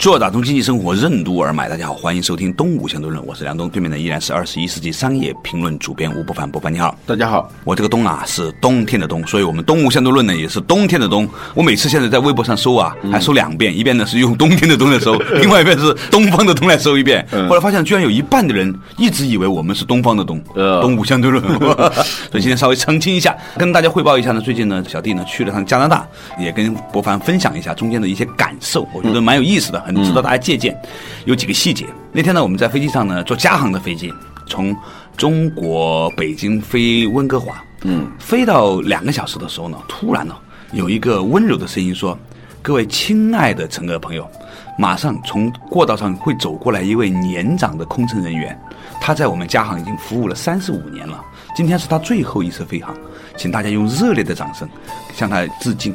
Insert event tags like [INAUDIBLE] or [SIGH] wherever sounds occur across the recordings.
做打通经济生活任督而买，大家好，欢迎收听《东吴相对论》，我是梁东，对面的依然是二十一世纪商业评论主编吴伯凡，伯凡你好，大家好，我这个冬啊是冬天的冬，所以我们《东吴相对论》呢也是冬天的冬。我每次现在在微博上搜啊，还搜两遍，一遍呢是用冬天的冬来搜，[LAUGHS] 另外一遍是东方的东来搜一遍。后来发现居然有一半的人一直以为我们是东方的东，[LAUGHS]《东吴相对论》，[LAUGHS] 所以今天稍微澄清一下，跟大家汇报一下呢，最近呢小弟呢去了趟加拿大，也跟伯凡分享一下中间的一些感受，我觉得蛮有意思的，很值得大家借鉴。有几个细节。那天呢，我们在飞机上呢，坐加航的飞机，从中国北京飞温哥华，嗯，飞到两个小时的时候呢，突然呢，有一个温柔的声音说：“各位亲爱的乘客朋友，马上从过道上会走过来一位年长的空乘人员，他在我们加航已经服务了三十五年了，今天是他最后一次飞航，请大家用热烈的掌声向他致敬。”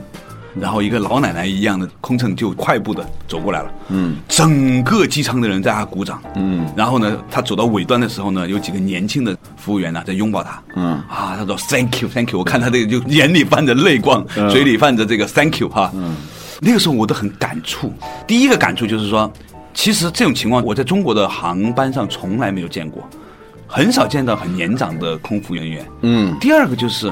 然后一个老奶奶一样的空乘就快步的走过来了，嗯，整个机舱的人在他鼓掌，嗯，然后呢，他走到尾端的时候呢，有几个年轻的服务员呢在拥抱他，嗯，啊，他说 Thank you, Thank you，我看他这个就眼里泛着泪光，嘴里泛着这个 Thank you 哈，嗯，那个时候我都很感触，第一个感触就是说，其实这种情况我在中国的航班上从来没有见过，很少见到很年长的空服人员，嗯，第二个就是。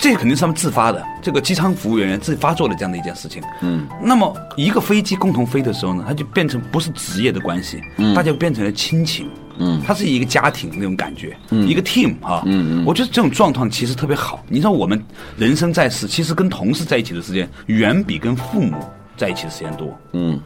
这肯定是他们自发的，这个机舱服务人员自发做的这样的一件事情。嗯，那么一个飞机共同飞的时候呢，它就变成不是职业的关系，嗯，大家变成了亲情。嗯，它是一个家庭那种感觉，嗯，一个 team 哈。嗯嗯，我觉得这种状况其实特别好。你知道，我们人生在世，其实跟同事在一起的时间远比跟父母在一起的时间多。嗯，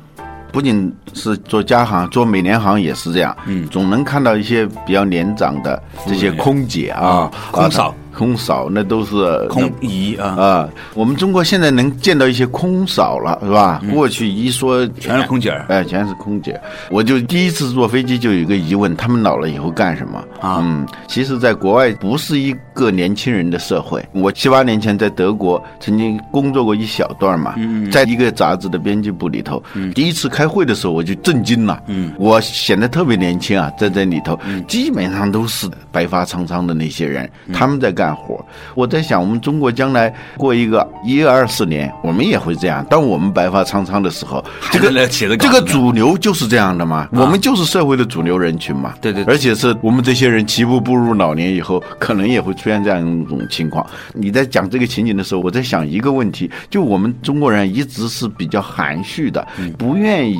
不仅是做家行，做美联航也是这样。嗯，总能看到一些比较年长的这些空姐啊，空嫂。空嫂那都是空姨啊啊！我们中国现在能见到一些空嫂了，是吧？过去一说全是空姐哎，全是空姐。我就第一次坐飞机就有一个疑问：他们老了以后干什么啊？嗯，其实，在国外不是一个年轻人的社会。我七八年前在德国曾经工作过一小段嘛，嗯在一个杂志的编辑部里头，第一次开会的时候我就震惊了。嗯，我显得特别年轻啊，在这里头，基本上都是白发苍苍的那些人，他们在干。干活，我在想，我们中国将来过一个一二十年，我们也会这样。当我们白发苍苍的时候，这个这个主流就是这样的嘛？我们就是社会的主流人群嘛？对对，而且是我们这些人齐步步入老年以后，可能也会出现这样一种情况。你在讲这个情景的时候，我在想一个问题：就我们中国人一直是比较含蓄的，不愿意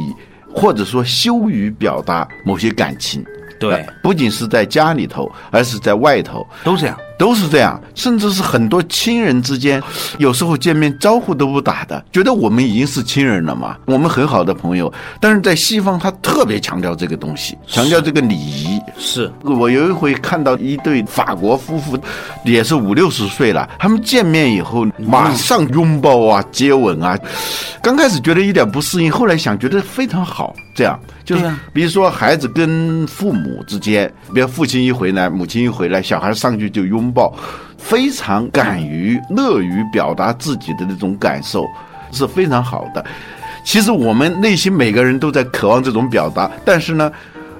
或者说羞于表达某些感情。对，不仅是在家里头，而是在外头，都这样。都是这样，甚至是很多亲人之间，有时候见面招呼都不打的，觉得我们已经是亲人了嘛，我们很好的朋友。但是在西方，他特别强调这个东西，强调这个礼仪。是我有一回看到一对法国夫妇，也是五六十岁了，他们见面以后马上拥抱啊、接吻啊。刚开始觉得一点不适应，后来想觉得非常好。这样就是，比如说孩子跟父母之间，比如父亲一回来，母亲一回来，小孩上去就拥。拥抱，非常敢于、乐于表达自己的那种感受，是非常好的。其实我们内心每个人都在渴望这种表达，但是呢。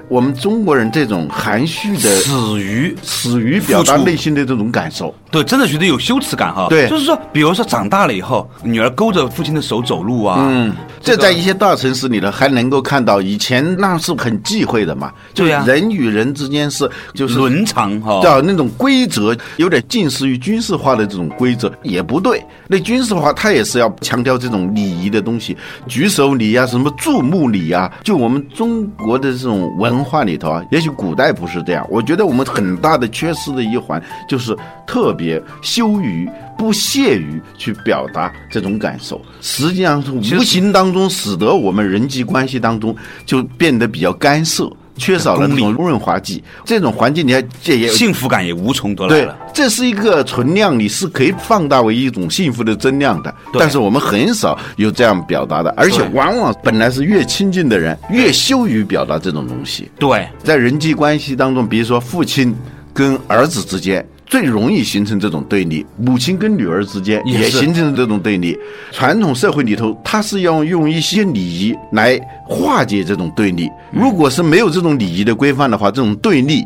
我们中国人这种含蓄的，死于死于表达内心的这种感受，对，真的觉得有羞耻感哈。对，就是说，比如说长大了以后，女儿勾着父亲的手走路啊，嗯，这在一些大城市里头还能够看到，以前那是很忌讳的嘛。对呀，人与人之间是就是伦常哈，叫那种规则，有点近似于军事化的这种规则也不对。那军事化他也是要强调这种礼仪的东西，举手礼啊，什么注目礼啊，就我们中国的这种。文化里头啊，也许古代不是这样。我觉得我们很大的缺失的一环，就是特别羞于、不屑于去表达这种感受。实际上是无形当中使得我们人际关系当中就变得比较干涉。缺少了功利这种润滑剂，这种环境你还这也幸福感也无从得来对了。，这是一个存量，你是可以放大为一种幸福的增量的。但是我们很少有这样表达的，而且往往本来是越亲近的人，越羞于表达这种东西。对，在人际关系当中，比如说父亲跟儿子之间。最容易形成这种对立，母亲跟女儿之间也形成这种对立。传统社会里头，它是要用一些礼仪来化解这种对立。如果是没有这种礼仪的规范的话，这种对立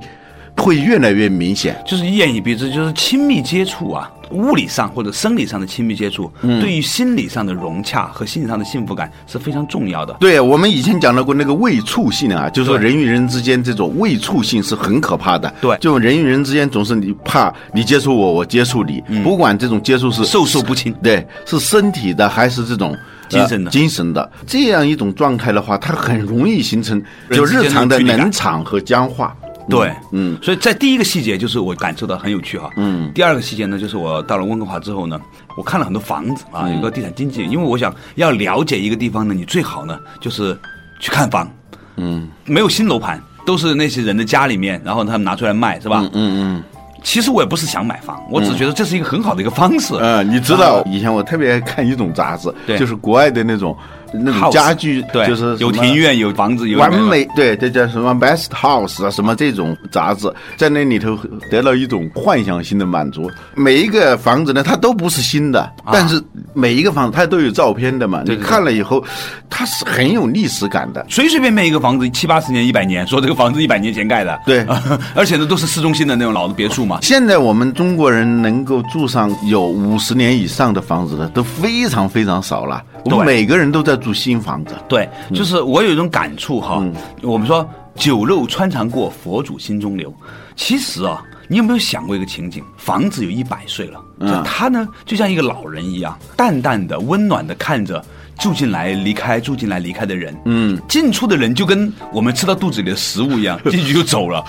会越来越明显。就是一言以蔽之，就是亲密接触啊，物理上或者生理上的亲密接触，对于心理上的融洽和心理上的幸福感是非常重要的。对我们以前讲到过那个未触性啊，就是说人与人之间这种未触性是很可怕的。对就人与人之间总是你怕你接触我，我接触你，不管这种接触是授受不亲对，是身体的还是这种。精神的呃精神的这样一种状态的话，它很容易形成就日常的冷场和僵化。对，嗯，所以在第一个细节就是我感受到很有趣哈，嗯，第二个细节呢，就是我到了温哥华之后呢，我看了很多房子啊，有个地产经纪，因为我想要了解一个地方呢，你最好呢就是去看房，嗯，没有新楼盘，都是那些人的家里面，然后他们拿出来卖，是吧？嗯嗯。其实我也不是想买房，我只觉得这是一个很好的一个方式。嗯，你知道以前我特别爱看一种杂志，对。就是国外的那种那种家具，对，就是有庭院，有房子，有完美，对，这叫什么 Best House 啊，什么这种杂志，在那里头得到一种幻想性的满足。每一个房子呢，它都不是新的，但是每一个房子它都有照片的嘛，啊对对你看了以后，它是很有历史感的。随随便便一个房子七八十年、一百年，说这个房子一百年前盖的，[LAUGHS] 对而且呢都是市中心的那种老的别墅嘛。[LAUGHS] 现在我们中国人能够住上有五十年以上的房子的都非常非常少了，我们每个人都在住新房子。对，就是我有一种感触哈，我们说酒肉穿肠过，佛祖心中留。其实啊，你有没有想过一个情景？房子有一百岁了，嗯就他呢就像一个老人一样，淡淡的、温暖的看着。住进来、离开，住进来、离开的人，嗯，进出的人就跟我们吃到肚子里的食物一样，[LAUGHS] 进去就走了。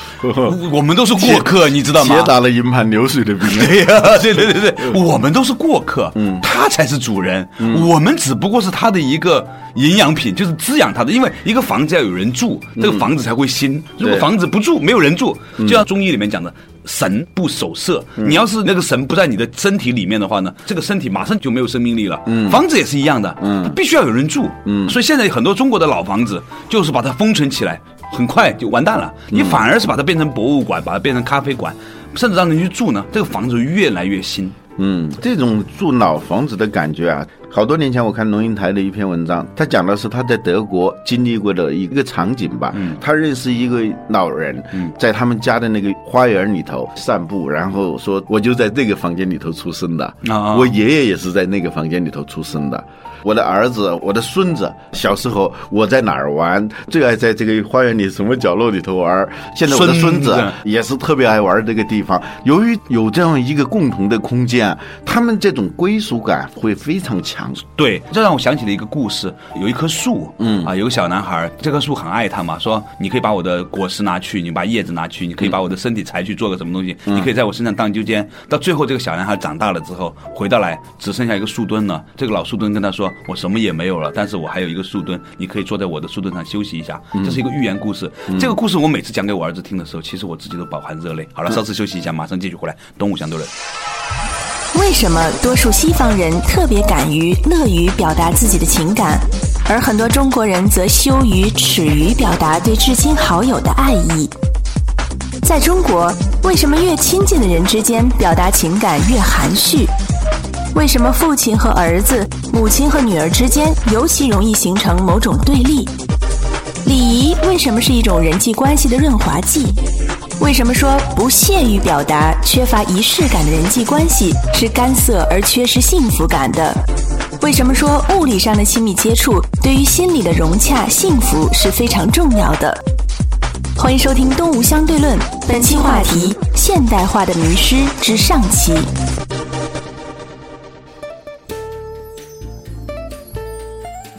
我们都是过客，[LAUGHS] 你知道吗？接打了银盘流水的兵。[LAUGHS] 对呀、对对对对，我们都是过客，嗯，他才是主人，我们只不过是他的一个营养品，就是滋养他的。因为一个房子要有人住，这个房子才会新。如果房子不住，没有人住，就像中医里面讲的。神不守舍，你要是那个神不在你的身体里面的话呢，这个身体马上就没有生命力了。嗯房子也是一样的，它必须要有人住。嗯所以现在很多中国的老房子就是把它封存起来，很快就完蛋了。你反而是把它变成博物馆，把它变成咖啡馆，甚至让人去住呢，这个房子越来越新。嗯，这种住老房子的感觉啊，好多年前我看龙应台的一篇文章，他讲的是他在德国经历过的一个场景吧。嗯，他认识一个老人，嗯，在他们家的那个花园里头散步，然后说我就在这个房间里头出生的，啊我爷爷也是在那个房间里头出生的。我的儿子，我的孙子，小时候我在哪儿玩，最爱在这个花园里什么角落里头玩。现在我的孙子也是特别爱玩这个地方。由于有这样一个共同的空间啊，他们这种归属感会非常强。对，这让我想起了一个故事，有一棵树，嗯啊，有个小男孩，这棵树很爱他嘛，说你可以把我的果实拿去，你把叶子拿去，你可以把我的身体裁去做个什么东西，你可以在我身上荡秋千。到最后，这个小男孩长大了之后，回到来只剩下一个树墩了。这个老树墩跟他说：“我什么也没有了，但是我还有一个树墩，你可以坐在我的树墩上休息一下。”这是一个寓言故事。这个故事我每次讲给我儿子听的时候，其实我自己都饱含热泪。好了，稍事休息一下，马上继续回来。东吴相对论。为什么多数西方人特别敢于、乐于表达自己的情感，而很多中国人则羞于、耻于表达对至亲好友的爱意？在中国，为什么越亲近的人之间表达情感越含蓄？为什么父亲和儿子、母亲和女儿之间尤其容易形成某种对立？礼仪为什么是一种人际关系的润滑剂？为什么说不屑于表达、缺乏仪式感的人际关系是干涩而缺失幸福感的？为什么说物理上的亲密接触对于心理的融洽、幸福是非常重要的？欢迎收听《东吴相对论》，本期话题：现代化的迷失之上期。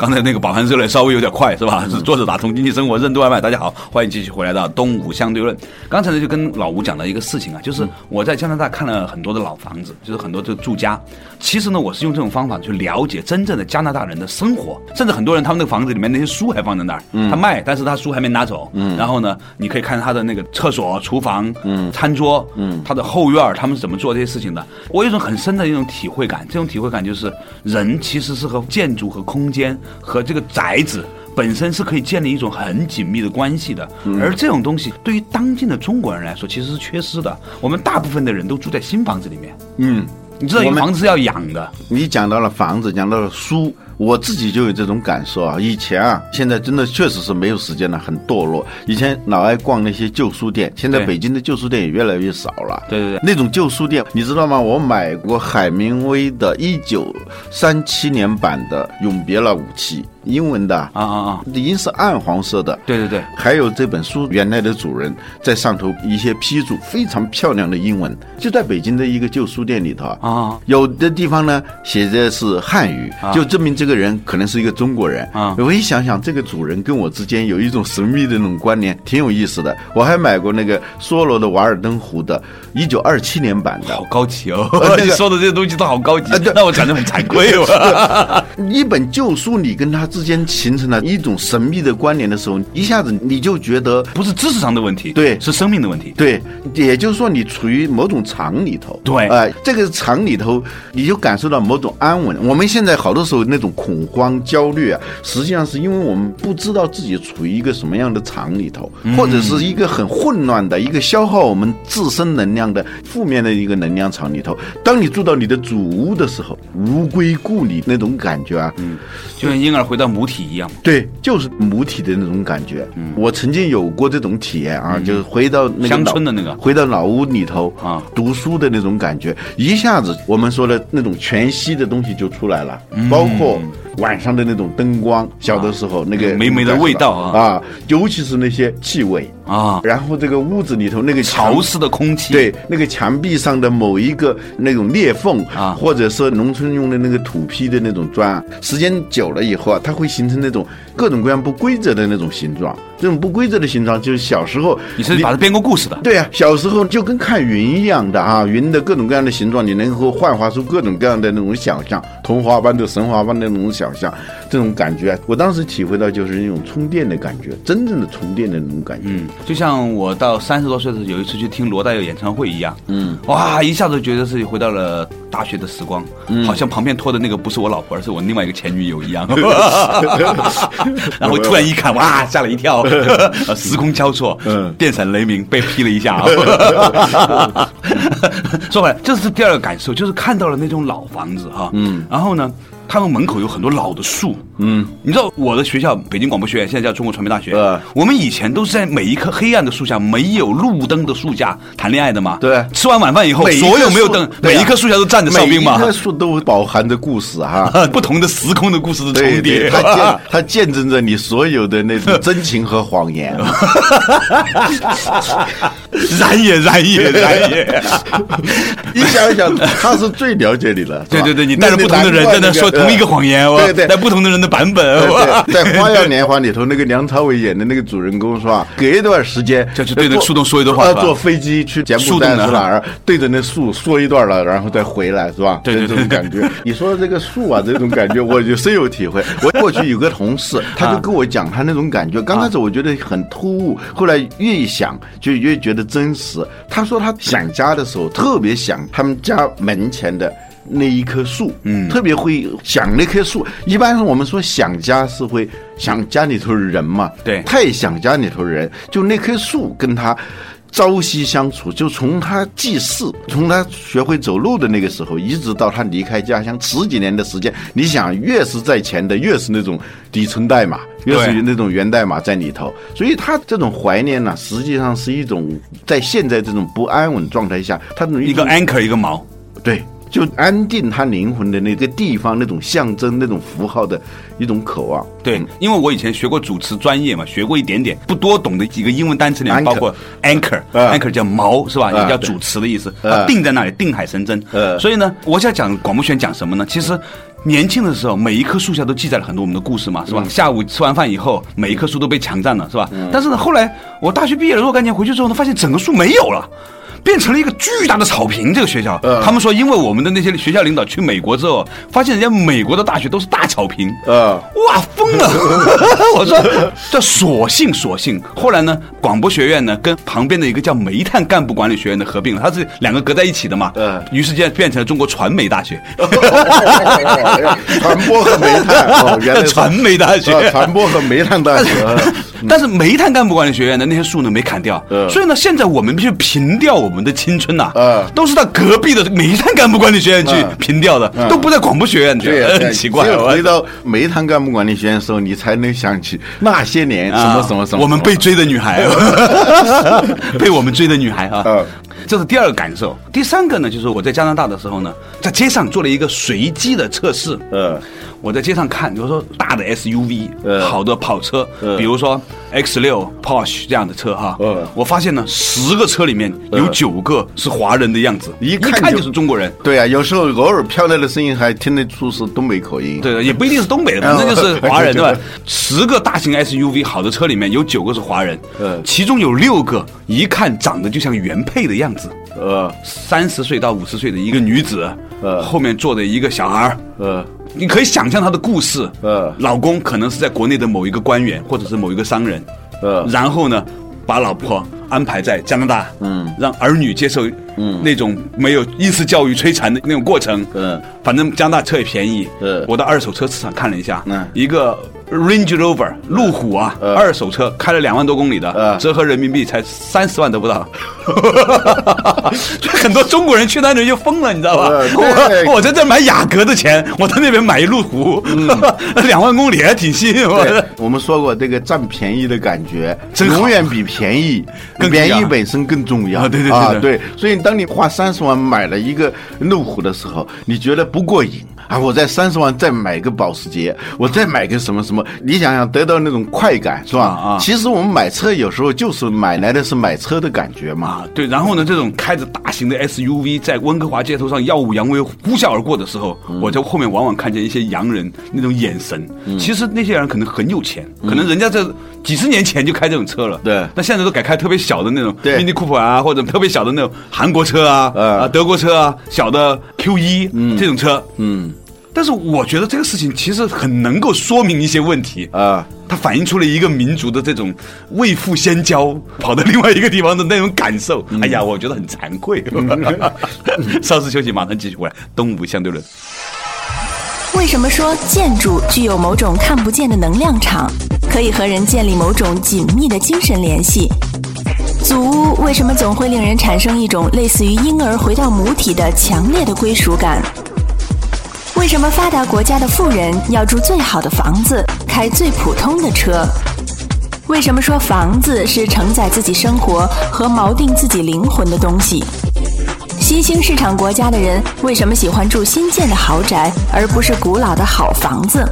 刚才那个饱含热泪稍微有点快是吧？是作者打通经济生活任督二脉。大家好，欢迎继续回来到东吴相对论。刚才呢就跟老吴讲了一个事情啊，就是我在加拿大看了很多的老房子，就是很多的住家。其实呢，我是用这种方法去了解真正的加拿大人的生活，甚至很多人他们那个房子里面那些书还放在那儿，他卖，但是他书还没拿走。嗯，然后呢，你可以看他的那个厕所、厨房、嗯、餐桌、嗯，他的后院他们是怎么做这些事情的。我有一种很深的一种体会感，这种体会感就是人其实是和建筑和空间和这个宅子。本身是可以建立一种很紧密的关系的，而这种东西对于当今的中国人来说，其实是缺失的。我们大部分的人都住在新房子里面，嗯，你知道，一个房子是要养的，你讲到了房子，讲到了书，我自己就有这种感受啊。以前啊，现在真的确实是没有时间了，很堕落。以前老爱逛那些旧书店，现在北京的旧书店也越来越少了。对对对那种旧书店，你知道吗？我买过海明威的1937年版的《永别了，武器》，英文的啊啊啊，已经是暗黄色的。对对对，还有这本书原来的主人在上头一些批注，非常漂亮的英文，就在北京的一个旧书店里头啊。有的地方呢写的是汉语，就证明这个人可能是一个中国人啊我一想想，这个主人跟我之间有一种神秘的那种关联，挺有意思的。我还买过那个梭罗的《瓦尔登湖》的一九二七年版的好，高级哦！呃 [LAUGHS] 那个 [LAUGHS] 你说的这些东西都好高级呃对，让我感觉很惭愧哦。[LAUGHS] 一本旧书，你跟它之间形成了一种神秘的关联的时候，一下子你就觉得不是知识上的问题，对是生命的问题。对，也就是说你处于某种场里头，对哎、这个场里头你就感受到某种安稳。我们现在好多时候那种恐慌、焦虑啊，实际上是因为我们不知道自己处于一个什么样的场里头，或者是一个很混乱的一个消耗我们自身能量的负面的一个能量场里头。当你住到你的主屋的时候，无归故里那种感觉啊，嗯，就像婴儿回到母体一样。对，就是母体的那种感觉。嗯我曾经有过这种体验啊，就是回到那个乡村的那个回到老屋里头啊读书的那种感觉，一下子我们说的那种全息的东西就出来了，包括 home. 晚上的那种灯光，小的时候那个霉霉的味道啊。啊，尤其是那些气味。啊。然后这个屋子里头那个潮湿的空气，对，那个墙壁上的某一个那种裂缝啊。或者是农村用的那个土坯的那种砖啊，时间久了以后啊，它会形成那种各种各样不规则的那种形状。这种不规则的形状，就是小时候你是把它编过故事的。对啊、小时候就跟看云一样的啊，云的各种各样的形状，你能够幻化出各种各样的那种想象，童话般的、神话般的那种想象，这种感觉啊，我当时体会到就是那种充电的感觉，真正的充电的那种感觉。嗯，就像我到三十多岁的时候，有一次去听罗大佑演唱会一样，嗯，哇，一下子觉得自己回到了大学的时光，好像旁边拖的那个不是我老婆，而是我另外一个前女友一样。[LAUGHS] [LAUGHS] 然后突然一看，哇，吓了一跳，呃 [LAUGHS] 时空交错，嗯电闪雷鸣，被劈了一下啊。说回来，这是第二个感受，就是看到了那种老房子哈，嗯，然后呢。他们门口有很多老的树，嗯，你知道我的学校北京广播学院，现在叫中国传媒大学，呃我们以前都是在每一棵黑暗的树下，没有路灯的树下谈恋爱的嘛。对。吃完晚饭以后，所有没有灯，每一棵树下都站着哨兵嘛每一。棵树都饱含着故事哈、[LAUGHS] 不同的时空的故事的重叠。对，，[LAUGHS] 它见它见证着你所有的那种真情和谎言。[LAUGHS] 燃也然也然也。[LAUGHS] 你 [LAUGHS] 想想，他是最了解你了。对对对，你带着不同的人在那说同一个谎言，哇对对带不同的人的版本，在《花样年华》里头，那个梁朝伟演的那个主人公是吧？隔一段时间就去对着树洞说一段话坐飞机去柬埔寨是哪儿？对着那树说一段了，然后再回来是吧？对对对这种感觉。你说的这个树啊，这种感觉我就深有体会。我过去有个同事，他就跟我讲他那种感觉，刚开始我觉得很突兀，后来越想就越觉得真实。他说他想家的时候特别想他们家门前的。那一棵树，嗯，特别会想那棵树。一般我们说想家是会想家里头的人嘛，对太想家里头的人，就那棵树跟他。朝夕相处，就从他记事，从他学会走路的那个时候，一直到他离开家乡十几年的时间。你想，越是在前的，越是那种底层代码，越是对那种源代码在里头。所以他这种怀念呢，实际上是一种在现在这种不安稳状态下，他的一个 anchor 一个锚，对，就安定他灵魂的那个地方那种象征、那种符号的一种渴望。对，因为我以前学过主持专业嘛，学过一点点，不多懂的几个英文单词里面包括 anchor，anchor 叫锚是吧？啊也叫主持的意思，定在那里，定海神针。呃所以呢，我想讲广播学院讲什么呢？其实。年轻的时候，每一棵树下都记载了很多我们的故事嘛，是吧？下午吃完饭以后，每一棵树都被强占了，是吧？但是呢，后来我大学毕业了若干年回去之后呢，发现整个树没有了。变成了一个巨大的草坪。这个学校，他们说，因为我们的那些学校领导去美国之后，发现人家美国的大学都是大草坪，呃，哇，疯了！[LAUGHS] [LAUGHS] 我说这索性索性，后来呢，广播学院呢跟旁边的一个叫煤炭干部管理学院的合并了，它是两个隔在一起的嘛。嗯。于是就变成了中国传媒大学，[LAUGHS] 传播和煤炭，哦，原来是。传媒大学。呃传播和煤炭大学。但是煤炭干部管理学院的那些树呢没砍掉，嗯。所以呢，现在我们必须平掉我们的青春呐、嗯都是到隔壁的煤炭干部管理学院去凭吊的，嗯都不在广播学院去，对，很奇怪。我回到煤炭干部管理学院的时候，你才能想起那些年什么什么什么。啊我们被追的女孩，[LAUGHS] 被我们追的女孩啊嗯，这是第二个感受。第三个呢，就是我在加拿大的时候呢，在街上做了一个随机的测试。呃我在街上看，比如说大的 SUV，嗯。好的跑车，嗯。比如说 X 六、Porsche 这样的车哈嗯，我发现呢，十个车里面有九个是华人的样子，一看就就是中国人。对啊，有时候偶尔飘来的声音还听得出是东北口音。对的，也不一定是东北的，[LAUGHS] 反正就是华人，嗯对吧？[LAUGHS] 十个大型 SUV 好的车里面有九个是华人，嗯。其中有六个一看长得就像原配的样子，呃三十岁到五十岁的一个女子，呃。后面坐着一个小孩儿。呃。你可以想象她的故事，呃。老公可能是在国内的某一个官员或者是某一个商人，呃。然后呢，把老婆安排在加拿大，嗯。让儿女接受嗯。那种没有应试教育摧残的那种过程，嗯反正加拿大车也便宜，嗯我到二手车市场看了一下，嗯。一个 Range Rover 路虎啊，嗯。二手车开了两万多公里的，嗯。折合人民币才三十万都不到，[LAUGHS] 所以很多中国人去那里就疯了，你知道吧？[LAUGHS] 我我在这买雅阁的钱，我在那边买一路虎，[LAUGHS] 两万公里还挺吸引我。对的。，我们说过，这个占便宜的感觉，真好。永远比便宜更重要。便宜本身更重要。啊对对对对。啊对。所以，当你花三十万买了一个路虎的时候，你觉得不过瘾啊！我在三十万再买个保时捷，我再买个什么什么，你想想得到那种快感是吧？啊啊。其实我们买车有时候就是买来的是买车的感觉嘛。啊，对，然后呢，这种开着大型的 SUV 在温哥华街头上耀武扬威呼啸而过的时候，我在后面往往看见一些洋人那种眼神。其实那些人可能很有钱，可能人家这几十年前就开这种车了，对。那现在都改开特别小的那种对。Mini Cooper 啊，或者特别小的那种韩国车啊，嗯啊德国车啊，小的 Q 一这种车，嗯但是我觉得这个事情其实很能够说明一些问题。啊，它反映出了一个民族的这种未富先骄，跑到另外一个地方的那种感受。哎呀，我觉得很惭愧。[LAUGHS] 稍事休息，马上继续回来。东吴相对论，为什么说建筑具有某种看不见的能量场，可以和人建立某种紧密的精神联系？祖屋为什么总会令人产生一种类似于婴儿回到母体的强烈的归属感？为什么发达国家的富人要住最好的房子，开最普通的车？为什么说房子是承载自己生活和锚定自己灵魂的东西？新兴市场国家的人为什么喜欢住新建的豪宅，而不是古老的好房子？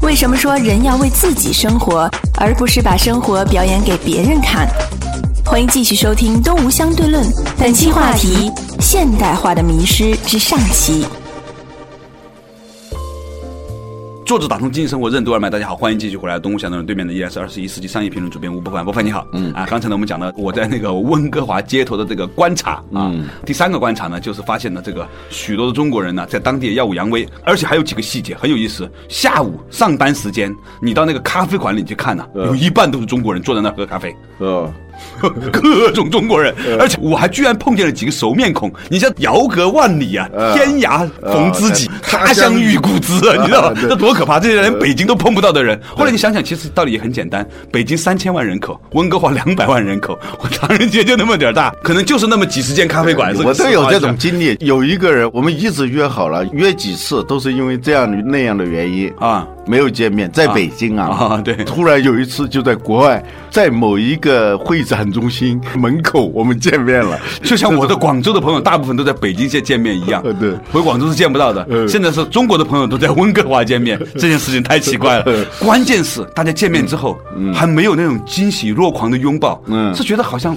为什么说人要为自己生活，而不是把生活表演给别人看？欢迎继续收听《东吴相对论》，本期话题：现代化的迷失之上期。作者打通经济生活任督二脉，大家好，欢迎继续回来。东吴相对论对面的依然是二十一世纪商业评论主编吴伯凡，伯凡你好。嗯啊，刚才呢我们讲了我在那个温哥华街头的这个观察啊，嗯第三个观察呢就是发现了这个许多的中国人呢在当地耀武扬威，而且还有几个细节很有意思。下午上班时间，你到那个咖啡馆里去看呢、有一半都是中国人坐在那儿喝咖啡。呃，[LAUGHS] 各种中国人，而且我还居然碰见了几个熟面孔。你像遥隔万里啊，呃天涯逢知己，呃他乡遇故知啊，你知道吗？[LAUGHS] 对这多可怕！这些连北京都碰不到的人。后来你想想，其实道理也很简单。北京三千万人口，温哥华两百万人口，[LAUGHS] 我唐人街就那么点儿大，可能就是那么几十间咖啡馆。我都有这种经经历。有一个人，我们一直约好了，约几次都是因为这样那样的原因啊。没有见面，在北京啊，啊对。突然有一次就在国外，在某一个会展中心门口，我们见面了，[LAUGHS] 就像我的广州的朋友，大部分都在北京见见面一样。呃，[LAUGHS] 对。回广州是见不到的。嗯。现在是中国的朋友都在温哥华见面，[LAUGHS] 这件事情太奇怪了。关键是大家见面之后，还没有那种惊喜若狂的拥抱，嗯。是觉得好像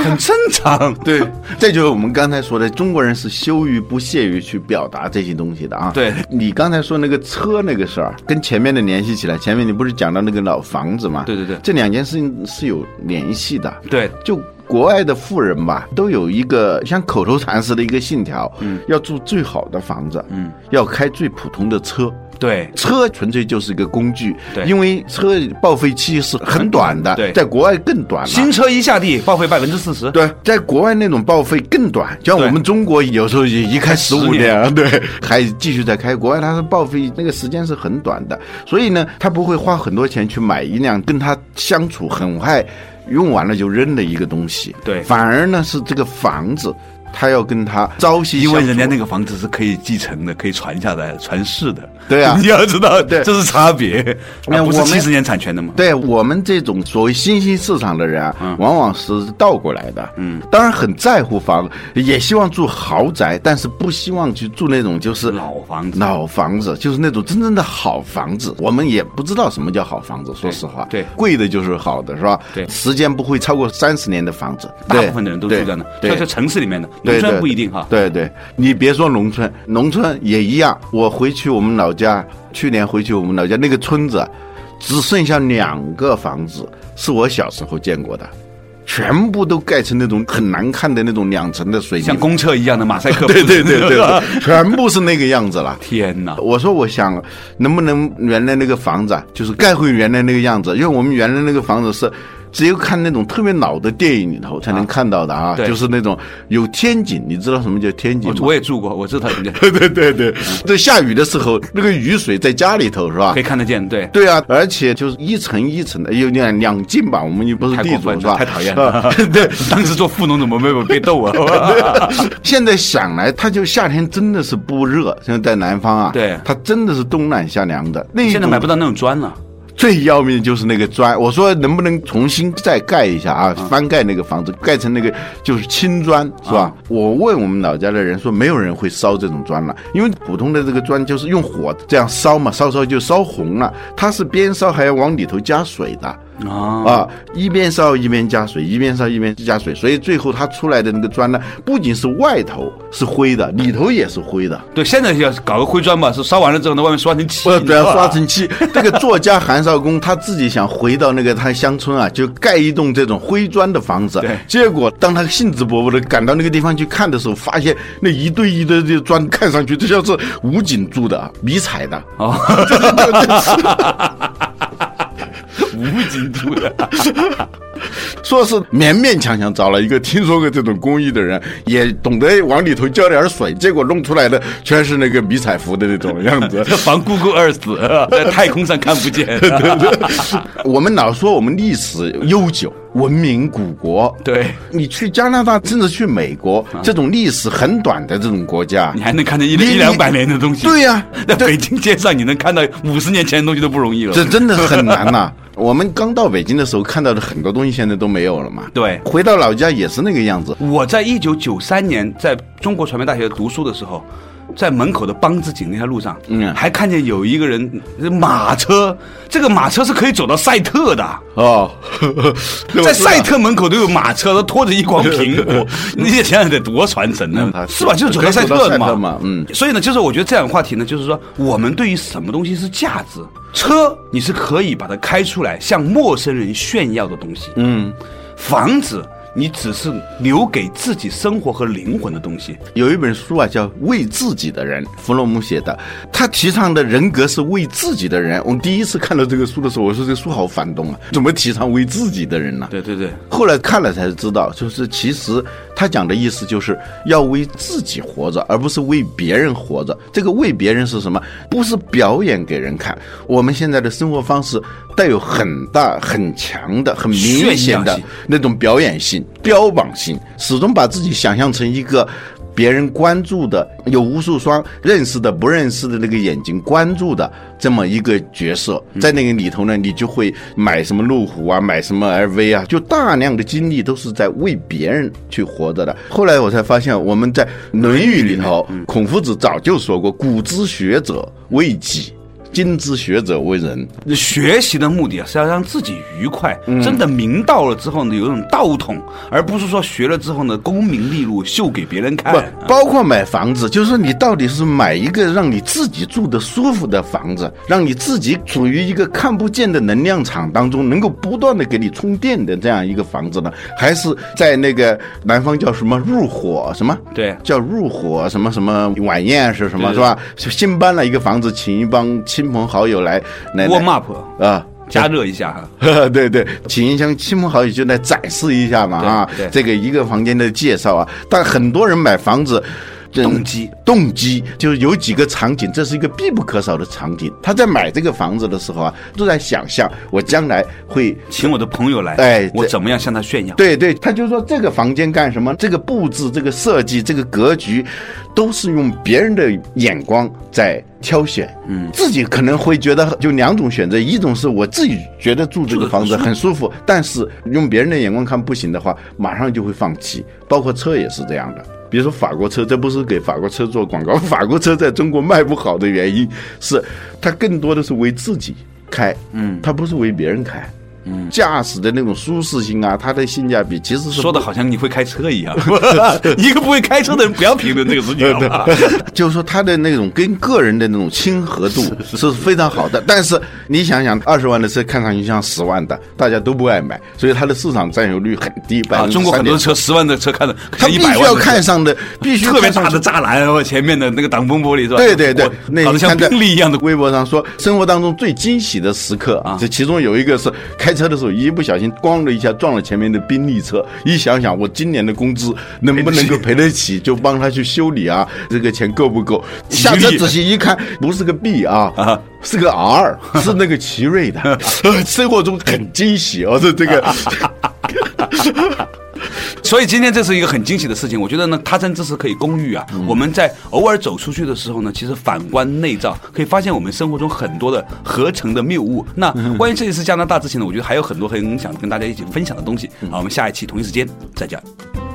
很正常。对，[LAUGHS] 这就是我们刚才说的，中国人是羞于不屑于去表达这些东西的啊。对你刚才说那个车那个事儿，跟前面的联系起来，前面你不是讲到那个老房子吗？对对对这两件事情是有联系的。对就国外的富人吧，都有一个像口头禅似的一个信条，嗯，要住最好的房子，嗯，要开最普通的车。对车纯粹就是一个工具，对因为车报废期是很短的，对在国外更短了。新车一下地报废百分之四十。对，在国外那种报废更短，像我们中国有时候也一开十五10年啊，[LAUGHS] 对，还继续在开。国外它是报废那个时间是很短的，所以呢，他不会花很多钱去买一辆跟他相处很快用完了就扔的一个东西。对反而呢是这个房子，他要跟他朝夕，因为人家那个房子是可以继承的，可以传下来、传世的。对啊。[LAUGHS] 你要知道，对。这是差别，[LAUGHS] 啊不是那我们七十年产权的吗？对我们这种所谓新兴市场的人啊，嗯。往往是倒过来的。嗯，当然很在乎房，也希望住豪宅，但是不希望去住那种就是老房子。老房子就是那种真正的好房子。我们也不知道什么叫好房子，说实话，对。贵的就是好的，是吧？对。时间不会超过三十年的房子，大部分的人都住在那，对。就在城市里面的，农村不一定哈。对对，你别说农村，农村也一样。我回去我们老家，去年回去我们老家那个村子，只剩下两个房子是我小时候见过的，全部都盖成那种很难看的那种两层的水泥像公厕一样的马赛克。对对对对对，[LAUGHS] 全部是那个样子了。天哪！我说，我想能不能原来那个房子啊，就是盖回原来那个样子，因为我们原来那个房子是。只有看那种特别老的电影里头才能看到的啊，对就是那种有天井，你知道什么叫天井吗？我我也住过，我知道对对对对，在下雨的时候，那个雨水在家里头是吧可以？看得见，对。对啊，而且就是一层一层的，有两两进吧，我们又不是地主是吧？太讨厌了啊。[LAUGHS] 对，当时做富农怎么没有被斗啊？[LAUGHS] [LAUGHS] 现在想来，它就夏天真的是不热，现在在南方啊，对它真的是冬暖夏凉的。那种现在买不到那种砖了。最要命的就是那个砖，我说能不能重新再盖一下啊？翻盖那个房子，盖成那个就是青砖，是吧？我问我们老家的人说，没有人会烧这种砖了，因为普通的这个砖就是用火这样烧嘛，烧烧就烧红了，它是边烧还要往里头加水的。啊，啊，一边烧一边加水，一边烧一边加水，所以最后它出来的那个砖呢，不仅是外头是灰的，里头也是灰的。对，现在要搞个灰砖嘛，是烧完了之后呢，外面刷成漆，不，主要你知道吧刷成漆。这个作家韩少功他自己想回到那个他乡村啊，就盖一栋这种灰砖的房子。对结果当他兴致勃勃的赶到那个地方去看的时候，发现那一堆一堆的砖，看上去就像是武警住的、迷彩的。哦，[LAUGHS] 武警住的，[LAUGHS] 说是勉勉强强找了一个听说过这种工艺的人，也懂得往里头浇点水，结果弄出来的全是那个迷彩服的那种样子。防 Google Earth，在太空上看不见。[LAUGHS] 我们老说我们历史悠久，文明古国。对，你去加拿大，甚至去美国，这种历史很短的这种国家你，还能看见一一两百年的东西。对呀 [LAUGHS] 在北京街上你能看到五十年前的东西都不容易了。这真的很难呐、我们刚到北京的时候看到的很多东西，现在都没有了嘛。对回到老家也是那个样子。我在一九九三年在中国传媒大学读书的时候，在门口的梆子井那条路上，嗯。还看见有一个人马车，这个马车是可以走到赛特的。哦，[LAUGHS] 在赛特门口都有马车，都拖着一筐苹果，你也想想得多传神呢嗯，是。吧？就是走到赛特的嘛，特嘛嗯。所以呢，就是我觉得这样的话题呢，就是说我们对于什么东西是价值，车你是可以把它开出来向陌生人炫耀的东西，嗯，房子你只是留给自己生活和灵魂的东西。有一本书啊，叫《为自己的人》，弗洛姆写的。他提倡的人格是为自己的人。我第一次看到这个书的时候，我说这个书好反动啊，怎么提倡为自己的人呢？对对对，后来看了才知道，就是其实他讲的意思就是要为自己活着，而不是为别人活着。这个为别人是什么？不是表演给人看。我们现在的生活方式带有很大、很强的、很明显的那种表演性、标榜性，始终把自己想象成一个。别人关注的，有无数双认识的、不认识的那个眼睛关注的这么一个角色，在那个里头呢，你就会买什么路虎啊，买什么 LV 啊，就大量的精力都是在为别人去活着的。后来我才发现，我们在《论语》里头，孔夫子早就说过：“古之学者为己。”今之学者为人，学习的目的啊是要让自己愉快，真的明道了之后呢，有一种道统，而不是说学了之后呢，功名利禄秀给别人看。不，包括买房子，就是说你到底是买一个让你自己住的舒服的房子，让你自己处于一个看不见的能量场当中，能够不断的给你充电的这样一个房子呢，还是在那个南方叫什么入伙什么？对，叫入伙什么什么晚宴是什么对是吧？新搬了一个房子，请一帮亲朋好友来来 warm up 啊。加热一下哈。[LAUGHS] 对对，请一箱亲朋好友就来展示一下嘛啊这个一个房间的介绍啊。但很多人买房子。动机动机就是有几个场景，这是一个必不可少的场景。他在买这个房子的时候啊，都在想象我将来会请我的朋友来，哎我怎么样向他炫耀？对对，他就说这个房间干什么？这个布置、这个设计、这个格局，都是用别人的眼光在挑选。嗯，自己可能会觉得就两种选择，一种是我自己觉得住这个房子很舒服，但是用别人的眼光看不行的话，马上就会放弃。包括车也是这样的。比如说法国车，这不是给法国车做广告。法国车在中国卖不好的原因是，它更多的是为自己开，嗯，它不是为别人开。嗯，驾驶的那种舒适性啊，它的性价比其实是说的好像你会开车一样。[LAUGHS] 一个不会开车的人不要评论这个事情好吧？[LAUGHS] 就是说它的那种跟个人的那种亲和度是非常好的。但是你想想，二十万的车看上去像十万的，大家都不爱买，所以它的市场占有率很低，百啊，分之中国很多车十万的车看的，它必须要看上的，必须 [LAUGHS] 特别大的栅栏，然后前面的那个挡风玻璃是吧？对对对那你看在宾利一样的。微博上说，生活当中最惊喜的时刻啊这其中有一个是开车的时候一不小心咣的一下撞了前面的宾利车，一想想我今年的工资能不能够赔得起，就帮他去修理啊，这个钱够不够？下车仔细一看，不是个 B 啊啊，是个 R，是那个奇瑞的，[LAUGHS] 生活中很惊喜哦，这这个。[LAUGHS] [LAUGHS] [LAUGHS] 所以今天这是一个很惊喜的事情，我觉得呢，他山之石可以攻玉啊。我们在偶尔走出去的时候呢，其实反观内照，可以发现我们生活中很多的合成的谬误。那关于这一次加拿大之行呢，我觉得还有很多很想跟大家一起分享的东西。好，我们下一期同一时间再见。